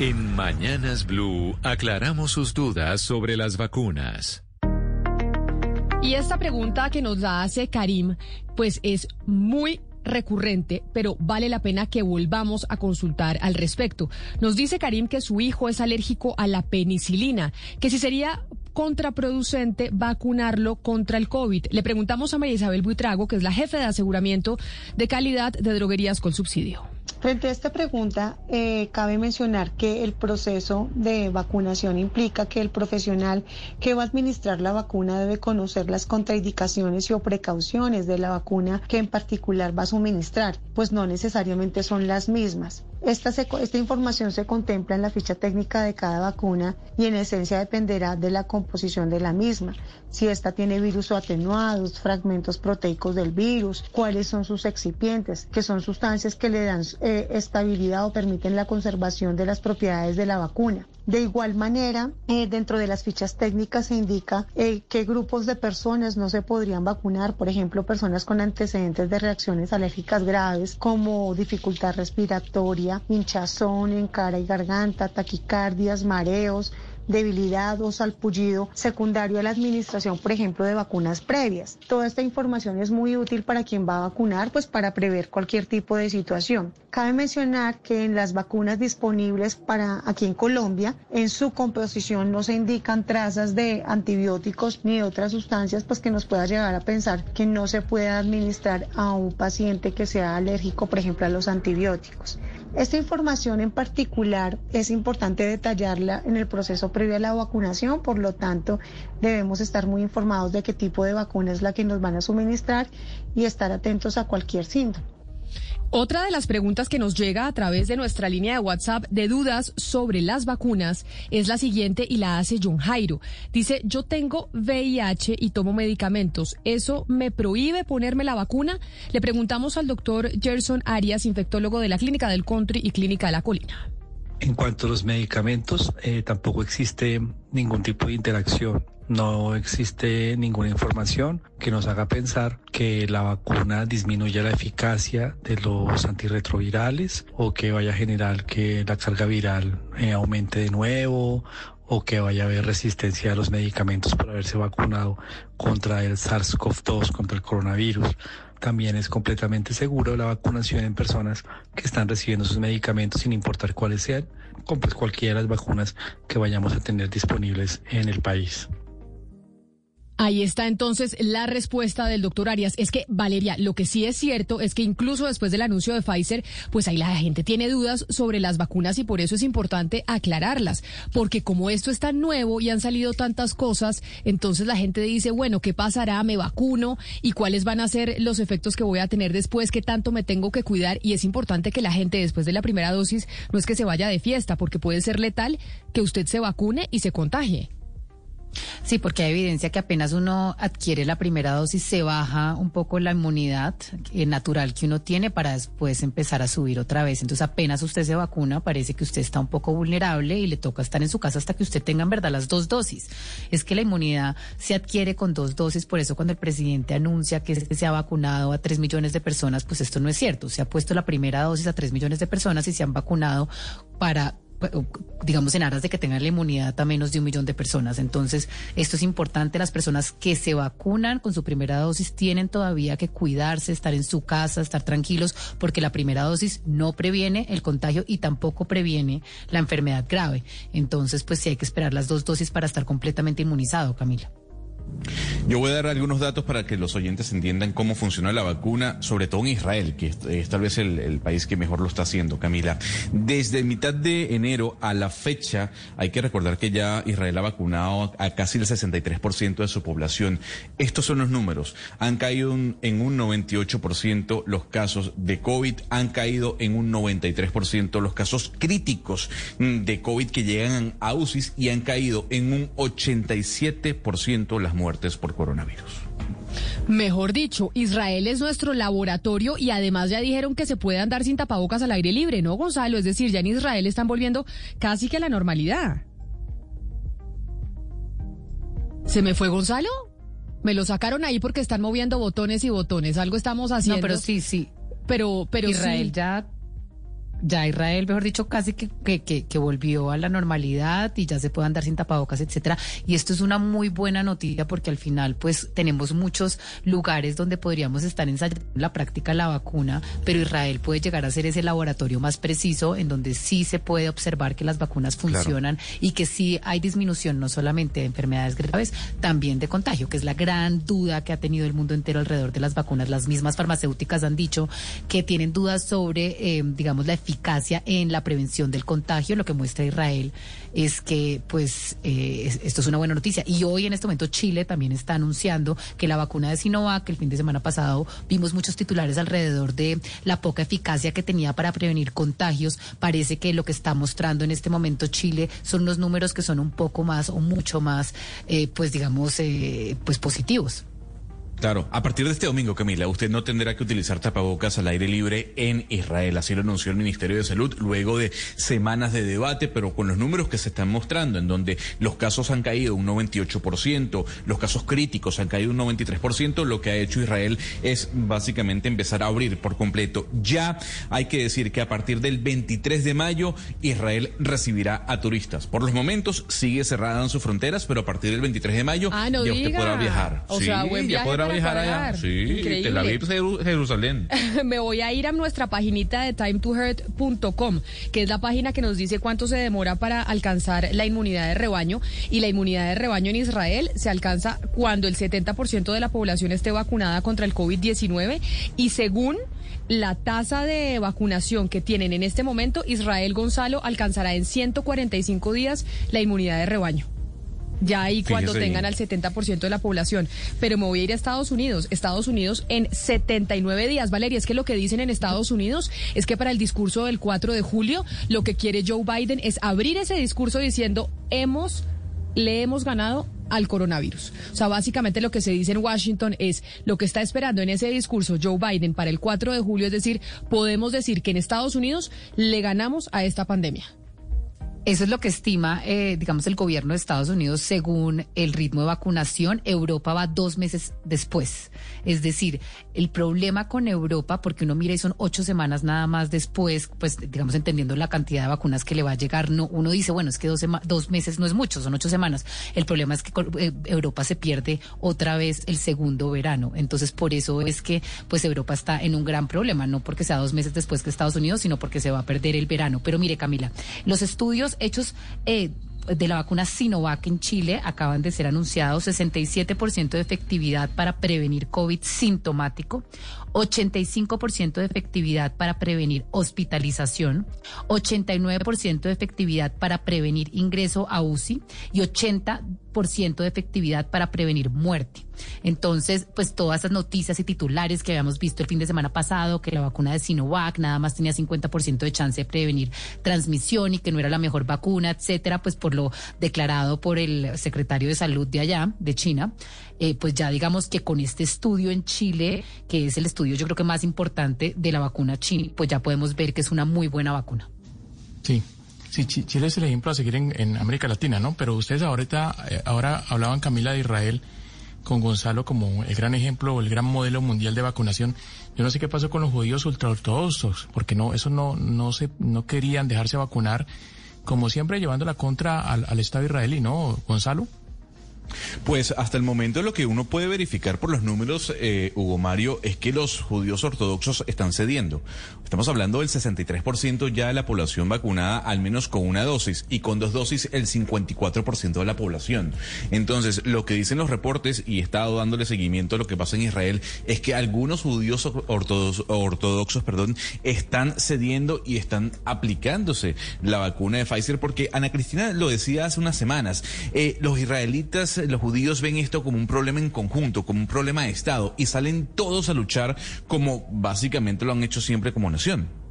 En Mañanas Blue aclaramos sus dudas sobre las vacunas. Y esta pregunta que nos la hace Karim, pues es muy recurrente, pero vale la pena que volvamos a consultar al respecto. Nos dice Karim que su hijo es alérgico a la penicilina, que si sería contraproducente vacunarlo contra el COVID. Le preguntamos a María Isabel Buitrago, que es la jefe de aseguramiento de calidad de droguerías con subsidio. Frente a esta pregunta, eh, cabe mencionar que el proceso de vacunación implica que el profesional que va a administrar la vacuna debe conocer las contraindicaciones y o precauciones de la vacuna que en particular va a suministrar, pues no necesariamente son las mismas. Esta, esta información se contempla en la ficha técnica de cada vacuna y en esencia dependerá de la composición de la misma, si esta tiene virus o atenuados, fragmentos proteicos del virus, cuáles son sus excipientes, que son sustancias que le dan eh, estabilidad o permiten la conservación de las propiedades de la vacuna. De igual manera, eh, dentro de las fichas técnicas se indica eh, qué grupos de personas no se podrían vacunar, por ejemplo, personas con antecedentes de reacciones alérgicas graves como dificultad respiratoria, hinchazón en cara y garganta, taquicardias, mareos, debilidad o salpullido secundario a la administración, por ejemplo, de vacunas previas. Toda esta información es muy útil para quien va a vacunar, pues para prever cualquier tipo de situación. Cabe mencionar que en las vacunas disponibles para aquí en Colombia, en su composición no se indican trazas de antibióticos ni otras sustancias, pues que nos pueda llegar a pensar que no se puede administrar a un paciente que sea alérgico, por ejemplo, a los antibióticos. Esta información en particular es importante detallarla en el proceso previo a la vacunación, por lo tanto debemos estar muy informados de qué tipo de vacuna es la que nos van a suministrar y estar atentos a cualquier síntoma. Otra de las preguntas que nos llega a través de nuestra línea de WhatsApp de dudas sobre las vacunas es la siguiente y la hace John Jairo. Dice, yo tengo VIH y tomo medicamentos. ¿Eso me prohíbe ponerme la vacuna? Le preguntamos al doctor Gerson Arias, infectólogo de la Clínica del Country y Clínica de la Colina. En cuanto a los medicamentos, eh, tampoco existe ningún tipo de interacción. No existe ninguna información que nos haga pensar que la vacuna disminuya la eficacia de los antirretrovirales o que vaya a generar que la carga viral eh, aumente de nuevo o que vaya a haber resistencia a los medicamentos por haberse vacunado contra el SARS-CoV-2, contra el coronavirus también es completamente seguro la vacunación en personas que están recibiendo sus medicamentos sin importar cuáles sean, con pues cualquiera de las vacunas que vayamos a tener disponibles en el país. Ahí está entonces la respuesta del doctor Arias. Es que, Valeria, lo que sí es cierto es que incluso después del anuncio de Pfizer, pues ahí la gente tiene dudas sobre las vacunas y por eso es importante aclararlas. Porque como esto es tan nuevo y han salido tantas cosas, entonces la gente dice, bueno, ¿qué pasará? ¿Me vacuno? ¿Y cuáles van a ser los efectos que voy a tener después? ¿Qué tanto me tengo que cuidar? Y es importante que la gente después de la primera dosis no es que se vaya de fiesta, porque puede ser letal que usted se vacune y se contagie. Sí, porque hay evidencia que apenas uno adquiere la primera dosis se baja un poco la inmunidad eh, natural que uno tiene para después empezar a subir otra vez. Entonces apenas usted se vacuna parece que usted está un poco vulnerable y le toca estar en su casa hasta que usted tenga en verdad las dos dosis. Es que la inmunidad se adquiere con dos dosis, por eso cuando el presidente anuncia que se ha vacunado a tres millones de personas, pues esto no es cierto. Se ha puesto la primera dosis a tres millones de personas y se han vacunado para digamos, en aras de que tengan la inmunidad a menos de un millón de personas. Entonces, esto es importante. Las personas que se vacunan con su primera dosis tienen todavía que cuidarse, estar en su casa, estar tranquilos, porque la primera dosis no previene el contagio y tampoco previene la enfermedad grave. Entonces, pues sí hay que esperar las dos dosis para estar completamente inmunizado, Camila. Yo voy a dar algunos datos para que los oyentes entiendan cómo funciona la vacuna, sobre todo en Israel, que es, tal vez el, país que mejor lo está haciendo, Camila. Desde mitad de enero a la fecha, hay que recordar que ya Israel ha vacunado a casi el 63% de su población. Estos son los números. Han caído en un 98% los casos de COVID, han caído en un 93% los casos críticos mm, de COVID que llegan a UCI y han caído en un 87% las muertes por coronavirus. Mejor dicho, Israel es nuestro laboratorio y además ya dijeron que se puede andar sin tapabocas al aire libre, ¿no, Gonzalo? Es decir, ya en Israel están volviendo casi que a la normalidad. ¿Se me fue Gonzalo? Me lo sacaron ahí porque están moviendo botones y botones. Algo estamos haciendo. No, pero sí, sí. Pero, pero Israel ya ya Israel, mejor dicho, casi que, que, que, volvió a la normalidad y ya se puede andar sin tapabocas, etcétera. Y esto es una muy buena noticia porque al final, pues, tenemos muchos lugares donde podríamos estar ensayando la práctica de la vacuna, pero Israel puede llegar a ser ese laboratorio más preciso en donde sí se puede observar que las vacunas funcionan y que sí hay disminución no solamente de enfermedades graves, también de contagio, que es la gran duda que ha tenido el mundo entero alrededor de las vacunas. Las mismas farmacéuticas han dicho que tienen dudas sobre, eh, digamos, la eficacia en la prevención del contagio. Lo que muestra Israel es que, pues, eh, esto es una buena noticia. Y hoy, en este momento, Chile también está anunciando que la vacuna de Sinovac, el fin de semana pasado, vimos muchos titulares alrededor de la poca eficacia que tenía para prevenir contagios. Parece que lo que está mostrando en este momento Chile son unos números que son un poco más o mucho más, eh, pues, digamos, eh, pues positivos. Claro, a partir de este domingo, Camila, usted no tendrá que utilizar tapabocas al aire libre en Israel. Así lo anunció el Ministerio de Salud luego de semanas de debate, pero con los números que se están mostrando, en donde los casos han caído un 98%, los casos críticos han caído un 93%, lo que ha hecho Israel es básicamente empezar a abrir por completo. Ya hay que decir que a partir del 23 de mayo, Israel recibirá a turistas. Por los momentos sigue cerrada en sus fronteras, pero a partir del 23 de mayo ah, ya usted podrá viajar. O sea, buen viaje viajar allá. Sí, Tel Aviv, Jerusalén. Me voy a ir a nuestra paginita de timetohurt.com, que es la página que nos dice cuánto se demora para alcanzar la inmunidad de rebaño. Y la inmunidad de rebaño en Israel se alcanza cuando el 70% de la población esté vacunada contra el COVID-19 y según la tasa de vacunación que tienen en este momento, Israel Gonzalo alcanzará en 145 días la inmunidad de rebaño ya ahí cuando tengan al 70% de la población. Pero me voy a ir a Estados Unidos. Estados Unidos en 79 días. Valeria, es que lo que dicen en Estados Unidos es que para el discurso del 4 de julio, lo que quiere Joe Biden es abrir ese discurso diciendo, hemos, le hemos ganado al coronavirus. O sea, básicamente lo que se dice en Washington es lo que está esperando en ese discurso Joe Biden para el 4 de julio, es decir, podemos decir que en Estados Unidos le ganamos a esta pandemia. Eso es lo que estima, eh, digamos, el gobierno de Estados Unidos según el ritmo de vacunación. Europa va dos meses después. Es decir, el problema con Europa, porque uno mira y son ocho semanas nada más después, pues digamos, entendiendo la cantidad de vacunas que le va a llegar, no, uno dice, bueno, es que dos, meses no es mucho, son ocho semanas. El problema es que eh, Europa se pierde otra vez el segundo verano. Entonces, por eso es que, pues, Europa está en un gran problema, no porque sea dos meses después que Estados Unidos, sino porque se va a perder el verano. Pero mire, Camila, los estudios hechos eh, de la vacuna Sinovac en Chile acaban de ser anunciados 67% de efectividad para prevenir COVID sintomático, 85% de efectividad para prevenir hospitalización, 89% de efectividad para prevenir ingreso a UCI y 80% de efectividad para prevenir muerte. Entonces, pues todas esas noticias y titulares que habíamos visto el fin de semana pasado, que la vacuna de Sinovac nada más tenía 50% de chance de prevenir transmisión y que no era la mejor vacuna, etcétera, pues por lo declarado por el secretario de salud de allá, de China, eh, pues ya digamos que con este estudio en Chile, que es el estudio yo creo que más importante de la vacuna china, pues ya podemos ver que es una muy buena vacuna. Sí. Sí, Chile es el ejemplo a seguir en, América Latina, ¿no? Pero ustedes ahorita, eh, ahora hablaban Camila de Israel con Gonzalo como el gran ejemplo o el gran modelo mundial de vacunación. Yo no sé qué pasó con los judíos ultraortodoxos, porque no, eso no, no se, no querían dejarse vacunar, como siempre llevando la contra al, al Estado israelí, ¿no, Gonzalo? Pues hasta el momento lo que uno puede verificar por los números, eh, Hugo Mario, es que los judíos ortodoxos están cediendo. Estamos hablando del 63% ya de la población vacunada al menos con una dosis y con dos dosis el 54% de la población. Entonces, lo que dicen los reportes, y he estado dándole seguimiento a lo que pasa en Israel, es que algunos judíos ortodoxos, perdón, están cediendo y están aplicándose la vacuna de Pfizer porque Ana Cristina lo decía hace unas semanas, eh, los israelitas los judíos ven esto como un problema en conjunto, como un problema de Estado, y salen todos a luchar como básicamente lo han hecho siempre como nación.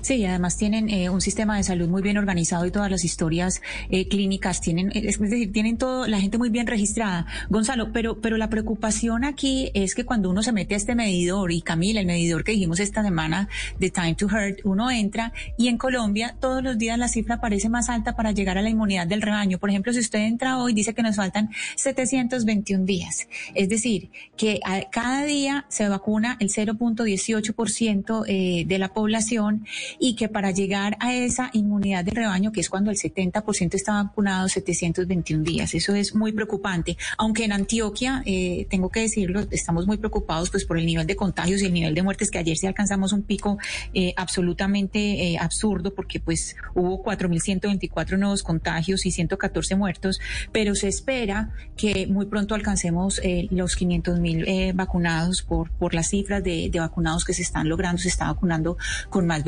Sí, y además tienen eh, un sistema de salud muy bien organizado y todas las historias eh, clínicas tienen, es decir, tienen todo, la gente muy bien registrada. Gonzalo, pero, pero la preocupación aquí es que cuando uno se mete a este medidor, y Camila, el medidor que dijimos esta semana de Time to Hurt, uno entra y en Colombia todos los días la cifra parece más alta para llegar a la inmunidad del rebaño. Por ejemplo, si usted entra hoy, dice que nos faltan 721 días. Es decir, que cada día se vacuna el 0.18% eh, de la población y que para llegar a esa inmunidad de rebaño, que es cuando el 70% está vacunado, 721 días. Eso es muy preocupante. Aunque en Antioquia, eh, tengo que decirlo, estamos muy preocupados pues por el nivel de contagios y el nivel de muertes que ayer sí alcanzamos un pico eh, absolutamente eh, absurdo porque pues hubo 4.124 nuevos contagios y 114 muertos, pero se espera que muy pronto alcancemos los 500.000 vacunados por, por las cifras de, de vacunados que se están logrando, se está vacunando con más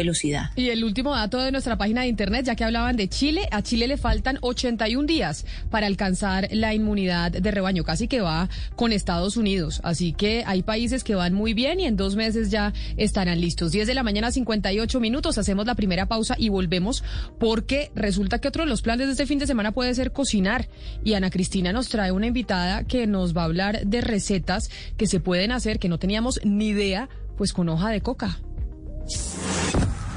Y el último dato de nuestra página de internet, ya que hablaban de Chile, a Chile le faltan 81 días para alcanzar la inmunidad de rebaño, casi que va con Estados Unidos. Así que hay países que van muy bien y en dos meses ya estarán listos. 10 de la mañana, 58 minutos. Hacemos la primera pausa y volvemos porque resulta que otro de los planes de este fin de semana puede ser cocinar. Y Ana Cristina nos trae una invitada que nos va a hablar de recetas que se pueden hacer que no teníamos ni idea, pues con hoja de coca.